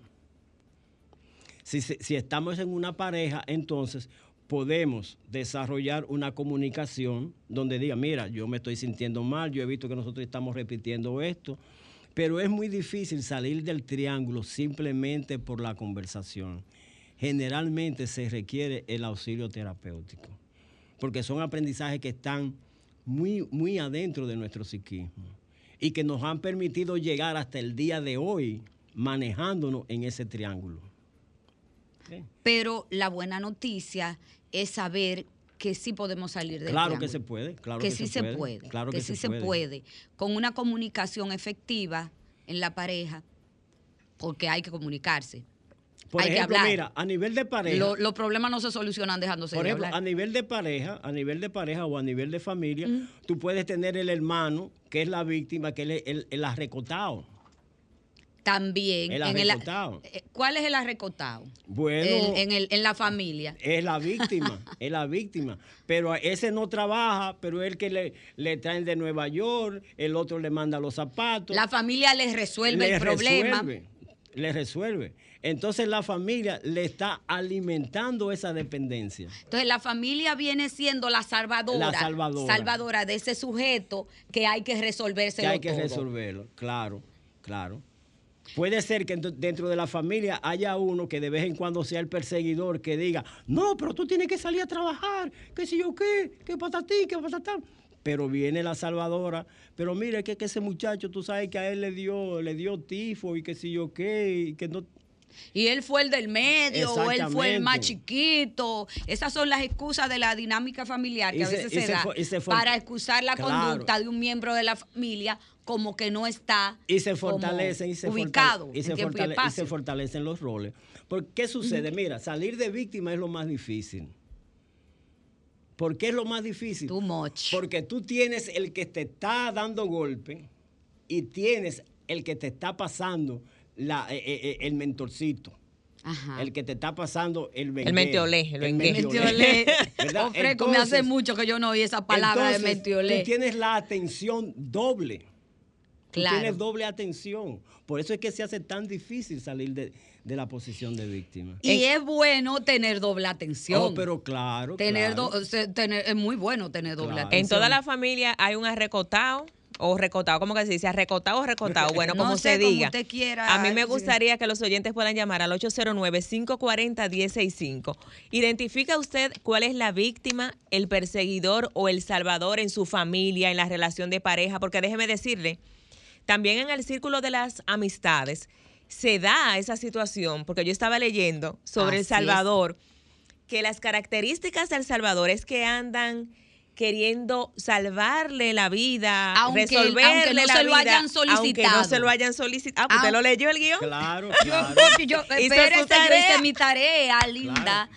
S3: Si estamos en una pareja, entonces podemos desarrollar una comunicación donde diga, mira, yo me estoy sintiendo mal, yo he visto que nosotros estamos repitiendo esto, pero es muy difícil salir del triángulo simplemente por la conversación. Generalmente se requiere el auxilio terapéutico, porque son aprendizajes que están muy, muy adentro de nuestro psiquismo y que nos han permitido llegar hasta el día de hoy manejándonos en ese triángulo.
S2: Pero la buena noticia es saber que sí podemos salir del
S3: Claro
S2: triángulo.
S3: que se puede, claro
S2: que,
S3: que
S2: sí
S3: se puede,
S2: puede,
S3: claro
S2: que,
S3: que
S2: sí
S3: se puede.
S2: puede, con una comunicación efectiva en la pareja, porque hay que comunicarse.
S3: Por
S2: hay que
S3: ejemplo,
S2: hablar.
S3: mira, a nivel de pareja,
S2: Lo- los problemas no se solucionan dejándose
S3: por
S2: de
S3: ejemplo,
S2: hablar.
S3: a nivel de pareja, a nivel de pareja o a nivel de familia, tú puedes tener el hermano que es la víctima, que es el, el, el arrecotado.
S2: También.
S3: El
S2: en el- eh, ¿Cuál es el arrecotado?
S3: Bueno,
S2: El- en, el- en la familia.
S3: es la víctima, es la víctima. Pero ese no trabaja, pero es el que le, le traen de Nueva York, el otro le manda los zapatos.
S2: La familia les resuelve el problema.
S3: resuelve, le resuelve. Entonces la familia le está alimentando esa dependencia.
S2: Entonces la familia viene siendo la salvadora,
S3: La salvadora.
S2: salvadora de ese sujeto que hay que resolverse
S3: que hay que resolverlo, claro, claro. Puede ser que ent- dentro de la familia haya uno que de vez en cuando sea el perseguidor que diga, no, pero tú tienes que salir a trabajar, qué sé yo qué, qué ti, qué patatán. Pero viene la salvadora, pero mire que, que ese muchacho, tú sabes que a él le dio, le dio tifo y qué sé yo qué, y que no...
S2: Y él fue el del medio, o él fue el más chiquito. Esas son las excusas de la dinámica familiar que a veces se, da para excusar la
S3: Claro.
S2: conducta de un miembro de la familia como que no está
S3: y se
S2: como
S3: fortalecen y se
S2: ubicado
S3: fortale- y se,
S2: y
S3: y fortalecen los roles. Porque ¿qué sucede? Mira, salir de víctima es lo más difícil. ¿Por qué es lo más difícil?
S2: Too much.
S3: Porque tú tienes el que te está dando golpe y tienes el que te está pasando la- eh, eh, eh, el mentorcito.
S2: Ajá.
S3: El que te está pasando el
S4: El mentiolé, el bengué.
S2: Mentiolé. me hace mucho que yo no oí esa palabra de
S3: entonces,
S2: mentiolé.
S3: Tú tienes la atención doble. Tú
S2: Claro.
S3: tienes doble atención. Por eso es que se hace tan difícil salir de, de la posición de víctima.
S2: Y es bueno tener doble atención.
S3: Oh, pero claro.
S2: tener
S3: claro.
S2: do- tener- es muy bueno tener doble
S3: Claro.
S2: atención.
S4: En toda la familia hay un arrecotado o recotado, ¿cómo que se dice? ¿Arrecotado o recotado? Bueno,
S2: No
S4: como
S2: sé,
S4: se
S2: como
S4: diga.
S2: usted quiera,
S4: A mí me
S2: sí.
S4: gustaría que los oyentes puedan llamar al 809-540-165. Identifica usted cuál es la víctima, el perseguidor o el salvador en su familia, en la relación de pareja, porque déjeme decirle, también en el círculo de las amistades se da esa situación, porque yo estaba leyendo sobre
S2: Así
S4: El
S2: es.
S4: Salvador, que las características del Salvador es que andan queriendo salvarle la vida,
S2: Aunque-
S4: resolverle
S2: aunque no
S4: la
S2: se lo
S4: vida,
S2: hayan
S4: aunque no
S2: solicitado.
S4: se lo hayan solicitado. Ah, pues ¿usted lo leyó el guion?
S3: Claro,
S2: Yo,
S3: claro.
S2: yo, yo hice mi tarea, linda.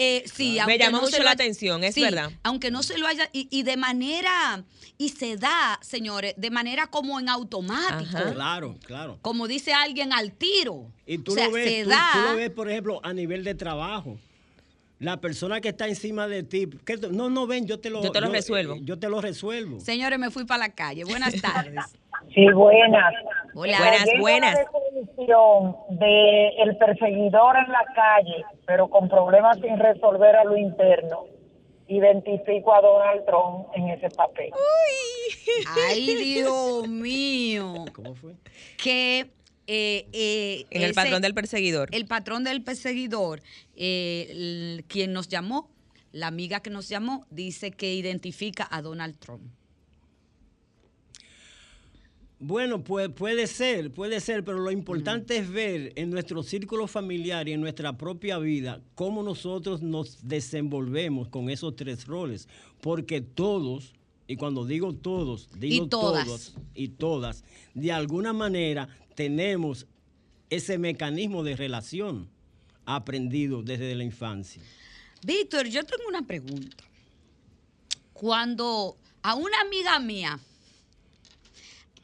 S2: Eh, sí,
S4: Me
S2: aunque
S4: llamó
S2: no
S4: mucho la atención, es
S2: sí,
S4: verdad.
S2: Aunque no se lo haya, y, y de manera, y se da, señores, de manera como en automático.
S4: Ajá.
S3: Claro, claro.
S2: Como dice alguien al tiro.
S3: Y tú,
S2: o sea,
S3: lo ves,
S2: se
S3: tú,
S2: da.
S3: tú lo ves, por ejemplo, a nivel de trabajo. La persona que está encima de ti, que no, no ven, yo te lo,
S4: Yo te lo resuelvo.
S3: eh, Yo te lo resuelvo.
S2: Señores, me fui para la calle. Buenas tardes.
S8: Sí, buenas.
S2: Hola.
S4: Buenas, buenas.
S8: De el perseguidor en la calle, pero con problemas sin resolver a lo interno. Identifico a Donald Trump en ese papel.
S2: Ay, Dios mío.
S3: ¿Cómo fue?
S2: Que eh, eh,
S4: En el
S2: ese-
S4: patrón del perseguidor.
S2: el patrón del perseguidor, eh, el- quien nos llamó, la amiga que nos llamó, dice que identifica a Donald Trump.
S3: Bueno, pues puede ser, puede ser, pero lo importante es ver en nuestro círculo familiar y en nuestra propia vida cómo nosotros nos desenvolvemos con esos tres roles, porque todos, y cuando digo todos, digo
S2: Y todas.
S3: todos y todas, de alguna manera tenemos ese mecanismo de relación aprendido desde la infancia.
S2: Víctor, yo tengo una pregunta. Cuando a una amiga mía,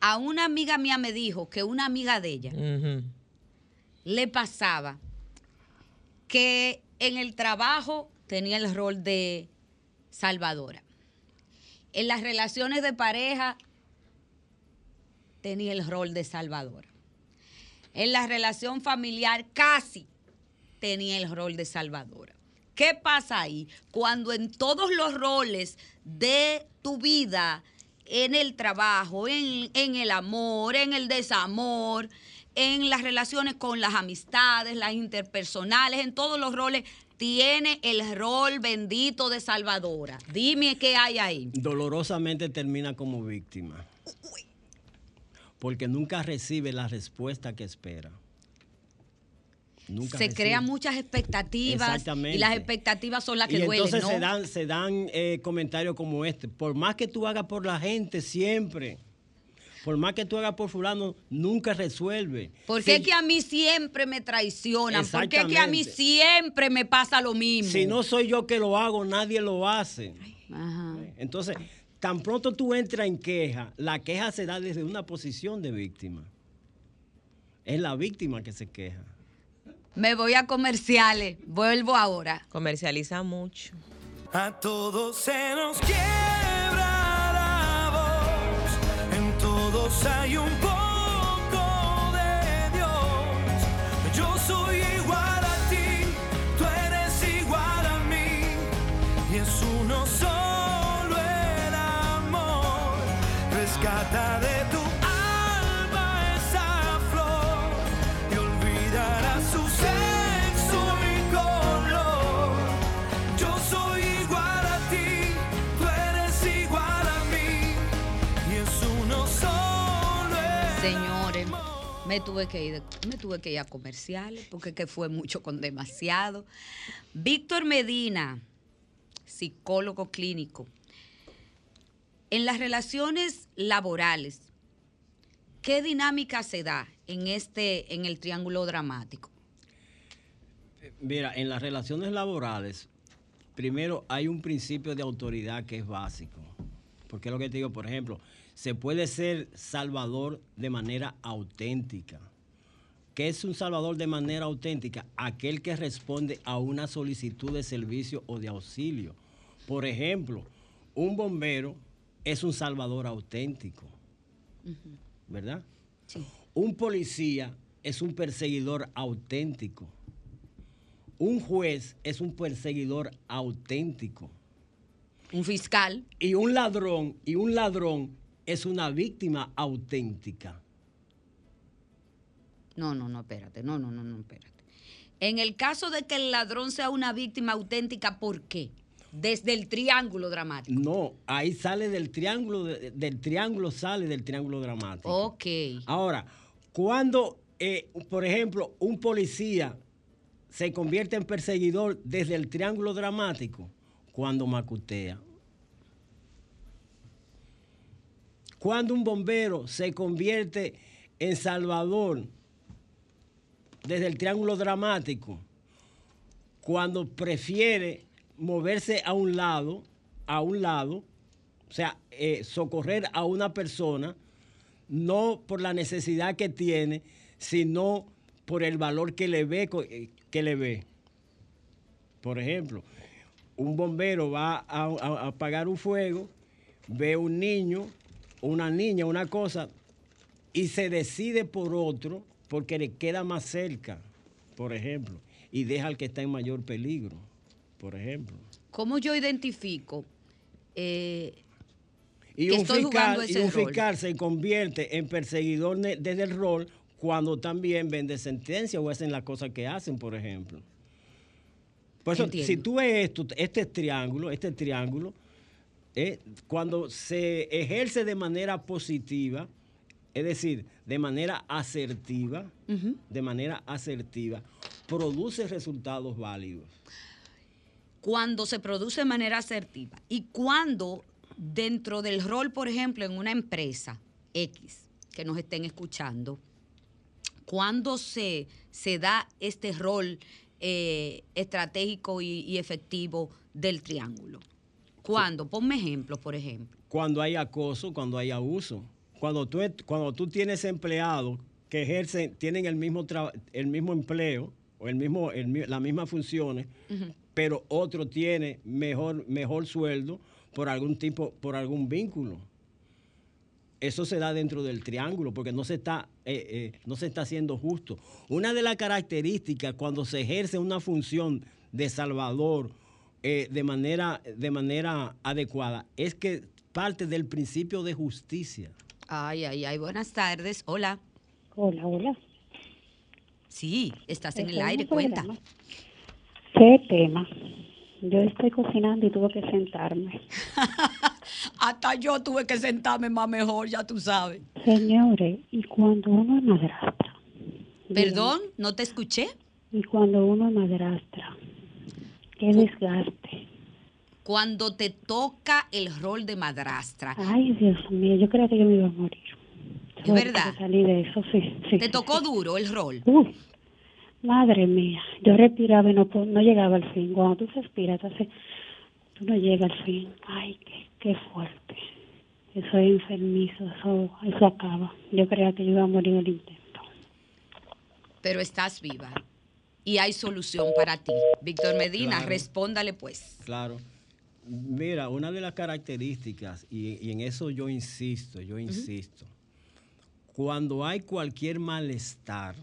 S2: a una amiga mía me dijo que una amiga de ella le pasaba que en el trabajo tenía el rol de salvadora. En las relaciones de pareja tenía el rol de salvadora. En la relación familiar casi tenía el rol de salvadora. ¿Qué pasa ahí? Cuando en todos los roles de tu vida, en el trabajo, en, en el amor, en el desamor, en las relaciones con las amistades, las interpersonales, en todos los roles, tiene el rol bendito de salvadora. Dime qué hay ahí.
S3: Dolorosamente termina como víctima, porque nunca recibe la respuesta que espera. Nunca
S2: Se
S3: recibe.
S2: crean muchas expectativas y las expectativas son las que
S3: y
S2: duelen,
S3: entonces
S2: ¿no?
S3: se dan, se dan eh, comentarios como este. Por más que tú hagas por la gente siempre, por más que tú hagas por fulano, nunca resuelve.
S2: ¿Por
S3: Si-
S2: qué que a mí siempre me traicionan? ¿Por qué que a mí siempre me pasa lo mismo?
S3: Si no soy yo que lo hago, nadie lo hace.
S2: Ajá.
S3: Entonces, tan pronto tú entras en queja, la queja se da desde una posición de víctima. Es la víctima que se queja.
S2: Me voy a comerciales. Vuelvo ahora.
S4: Comercializa mucho.
S1: A todos se nos quiebra la voz, en todos hay un poco de Dios. Yo soy igual a ti, tú eres igual a mí, y es uno solo el amor. Rescata de tu
S2: me tuve que ir, me tuve que ir a comerciales porque que fue mucho con demasiado. Víctor Medina, psicólogo clínico. En las relaciones laborales, ¿qué dinámica se da en este en el triángulo dramático?
S3: Mira, en las relaciones laborales, primero hay un principio de autoridad que es básico. Porque es lo que te digo, por ejemplo, se puede ser salvador de manera auténtica. ¿Qué es un salvador de manera auténtica? Aquel que responde a una solicitud de servicio o de auxilio. Por ejemplo, un bombero es un salvador auténtico, ¿verdad? Un policía es un perseguidor auténtico. Un juez es un perseguidor auténtico.
S2: Un fiscal.
S3: Y un ladrón, y un ladrón es una víctima auténtica.
S2: No, no, no, espérate. No, no, no, no, espérate. En el caso de que el ladrón sea una víctima auténtica, ¿por qué? Desde el triángulo dramático.
S3: No, ahí sale del triángulo, de- del triángulo sale del triángulo dramático.
S2: Ok.
S3: Ahora, cuando, eh, por ejemplo, un policía se convierte en perseguidor desde el triángulo dramático, cuando macutea. Cuando un bombero se convierte en salvador desde el triángulo dramático, cuando prefiere moverse a un lado, a un lado, o sea, eh, socorrer a una persona, no por la necesidad que tiene, sino por el valor que le ve, eh, que le ve. Por ejemplo, un bombero va a- a apagar un fuego, ve un niño, una niña, una cosa, y se decide por otro porque le queda más cerca, por ejemplo, y deja al que está en mayor peligro, por ejemplo.
S2: ¿Cómo yo identifico eh,
S3: Y
S2: que
S3: un,
S2: estoy
S3: fiscal, y
S2: ese
S3: un
S2: rol?
S3: fiscal se convierte en perseguidor desde el rol cuando también vende sentencia o hacen las cosas que hacen, por ejemplo. Por eso,
S2: Entiendo.
S3: si tú ves esto, este triángulo, este triángulo, eh, cuando se ejerce de manera positiva, es decir, de manera asertiva, de manera asertiva, produce resultados válidos.
S2: cuando se produce de manera asertiva y cuando dentro del rol, por ejemplo, en una empresa X que nos estén escuchando, cuando se, se da este rol eh, estratégico y, y efectivo del triángulo. ¿Cuándo? Ponme ejemplos, por ejemplo.
S3: cuando hay acoso, cuando hay abuso. Cuando tú, cuando tú tienes empleados que ejercen, tienen el mismo, tra- el mismo empleo o el mismo, el las mismas funciones, pero otro tiene mejor, mejor sueldo por algún tipo, por algún vínculo. Eso se da dentro del triángulo porque no se está, eh, eh, no se está haciendo justo. Una de las características cuando se ejerce una función de salvador eh, de, manera, de manera adecuada es que parte del principio de justicia.
S2: Ay, ay, ay, buenas tardes. Hola.
S9: Hola, hola.
S2: Sí, estás en el aire, cuenta.
S9: ¿Qué tema? Yo estoy cocinando y tuve que sentarme.
S2: Hasta yo tuve que sentarme más mejor, ya tú sabes.
S9: Señores, y cuando uno es madrastra.
S2: Perdón, no te escuché.
S9: Y cuando uno es madrastra. Qué desgaste.
S2: Cuando te toca el rol de madrastra.
S9: Ay, Dios mío, yo creía que yo me iba a morir.
S2: ¿Es verdad?
S9: salir de eso, sí, sí.
S2: ¿Te tocó duro el rol?
S9: Uf, madre mía, yo respiraba y no, llegaba al fin. Cuando tú respiras, tú, haces- tú no llegas al fin. Ay, qué, qué fuerte. Eso es enfermizo, eso, eso acaba. Yo creía que yo iba a morir el intento.
S2: Pero estás viva. Y hay solución para ti. Víctor Medina,
S3: Claro.
S2: respóndale pues.
S3: Claro. Mira, una de las características, y, y en eso yo insisto, yo insisto, cuando hay cualquier malestar,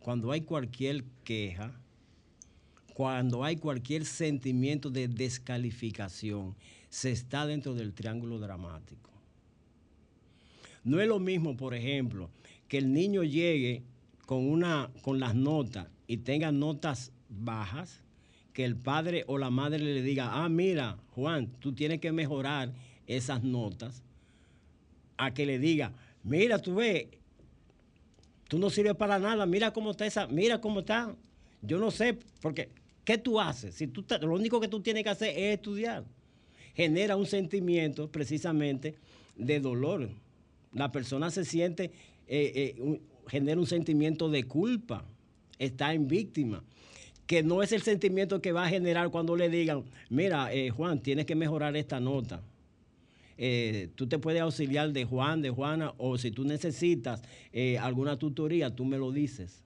S3: cuando hay cualquier queja, cuando hay cualquier sentimiento de descalificación, se está dentro del triángulo dramático. No es lo mismo, por ejemplo, que el niño llegue con, una, con las notas y tenga notas bajas, que el padre o la madre le diga, ah, mira, Juan, tú tienes que mejorar esas notas, a que le diga, mira, tú ves, Tú no sirves para nada. Mira cómo está esa, mira cómo está. Yo no sé, porque ¿qué tú haces? Si tú lo único que tú tienes que hacer es estudiar. Genera un sentimiento precisamente de dolor. La persona se siente, eh, eh, genera un sentimiento de culpa. Está en víctima. Que no es el sentimiento que va a generar cuando le digan, mira, eh, Juan, tienes que mejorar esta nota eh, tú te puedes auxiliar de Juan, de Juana, o si tú necesitas eh, alguna tutoría, tú me lo dices.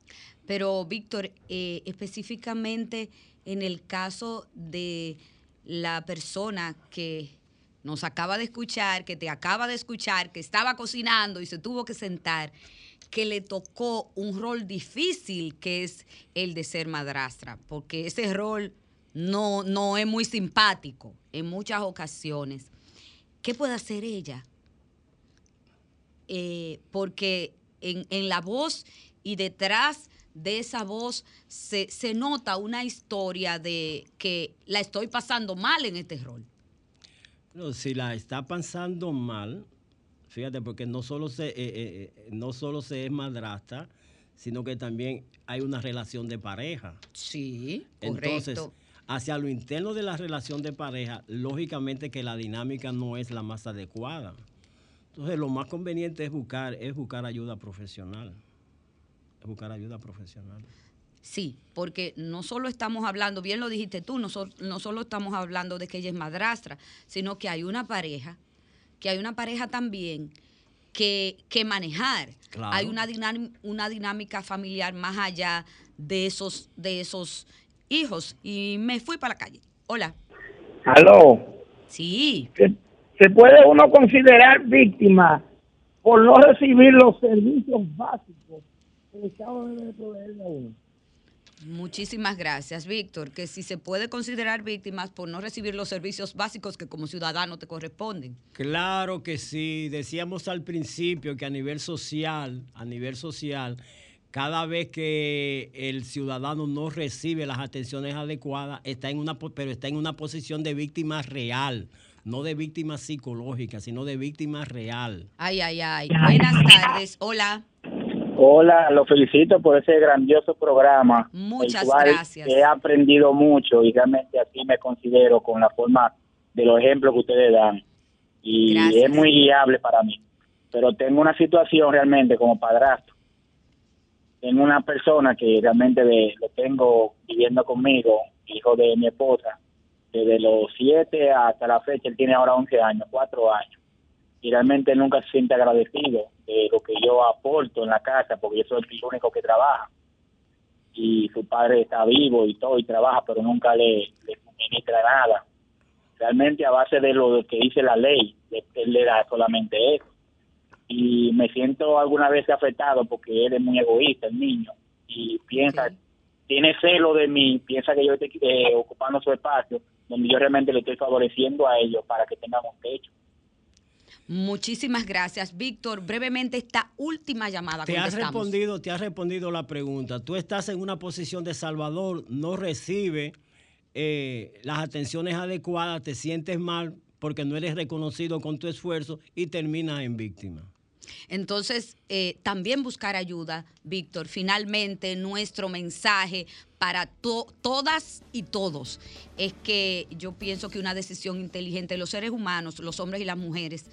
S2: Pero, Víctor, eh, específicamente en el caso de la persona que nos acaba de escuchar, que te acaba de escuchar, que estaba cocinando y se tuvo que sentar, que le tocó un rol difícil que es el de ser madrastra, porque ese rol no, no es muy simpático en muchas ocasiones. ¿Qué puede hacer ella? Eh, porque en, en la voz y detrás de esa voz se, se nota una historia de que la estoy pasando mal en este rol.
S3: No, si la está pasando mal, fíjate, porque no solo se, eh, eh, eh, no solo se es madrastra, sino que también hay una relación de pareja.
S2: Sí,
S3: Entonces,
S2: correcto.
S3: hacia lo interno de la relación de pareja, lógicamente que la dinámica no es la más adecuada. Entonces, lo más conveniente es buscar, es buscar ayuda profesional. Es buscar ayuda profesional.
S2: Sí, porque no solo estamos hablando, bien lo dijiste tú, no, so- no solo estamos hablando de que ella es madrastra, sino que hay una pareja, que hay una pareja también que, que manejar.
S3: Claro.
S2: Hay una, una dinámica familiar más allá de esos, de esos hijos. Y me fui para la calle. Hola.
S10: Aló.
S2: Sí.
S10: ¿Se, se puede uno considerar víctima por no recibir los servicios básicos que el Estado debe de proveerle a uno?
S2: Muchísimas gracias, Víctor. Que si se puede considerar víctimas por no recibir los servicios básicos que como ciudadano te corresponden.
S3: Claro que sí. Decíamos al principio que a nivel social, a nivel social, cada vez que el ciudadano no recibe las atenciones adecuadas, está en una, pero está en una posición de víctima real, no de víctima psicológica, sino de víctima real.
S2: Ay, ay, ay. Buenas tardes. Hola.
S10: Hola, lo felicito por ese grandioso programa.
S2: Muchas
S10: el cual
S2: gracias.
S10: He aprendido mucho y realmente así me considero con la forma de los ejemplos que ustedes dan. Y
S2: Gracias.
S10: es muy guiable para mí. Pero tengo una situación realmente como padrastro. Tengo una persona que realmente de- lo tengo viviendo conmigo, hijo de mi esposa. Desde los 7 hasta la fecha, él tiene ahora 11 años, 4 años y realmente nunca se siente agradecido de lo que yo aporto en la casa, porque yo soy el único que trabaja. Y su padre está vivo y todo, y trabaja, pero nunca le, le suministra nada. Realmente a base de lo que dice la ley, le- él le da solamente eso. Y me siento alguna vez afectado porque él es muy egoísta, el niño, y piensa, tiene celo de mí, piensa que yo estoy eh, ocupando su espacio, donde yo realmente le estoy favoreciendo a ellos para que tengan un techo.
S2: Muchísimas gracias, Víctor. Brevemente esta última llamada
S3: Te has respondido, te has respondido la pregunta. Tú estás en una posición de salvador, no recibe eh, las atenciones adecuadas, te sientes mal porque no eres reconocido con tu esfuerzo y terminas en víctima.
S2: Entonces, eh, también buscar ayuda, Víctor. Finalmente, nuestro mensaje para to- todas y todos es que yo pienso que una decisión inteligente, los seres humanos, los hombres y las mujeres,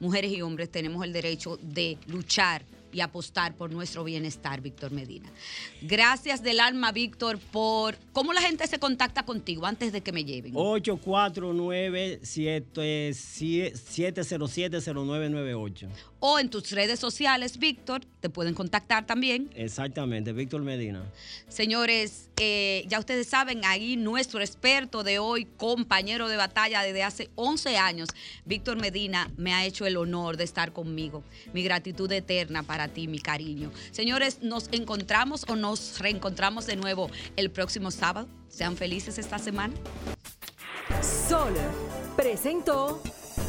S2: mujeres y hombres, tenemos el derecho de luchar y apostar por nuestro bienestar, Víctor Medina. Gracias del alma, Víctor, por cómo la gente se contacta contigo antes de que me lleven.
S3: 849-707-0998.
S2: O en tus redes sociales, Víctor, te pueden contactar también.
S3: Exactamente, Víctor Medina.
S2: Señores, eh, ya ustedes saben, ahí nuestro experto de hoy, compañero de batalla desde hace 11 años, Víctor Medina, me ha hecho el honor de estar conmigo. Mi gratitud eterna para ti, mi cariño. Señores, nos encontramos o nos reencontramos de nuevo el próximo sábado. Sean felices esta semana.
S5: Sol presentó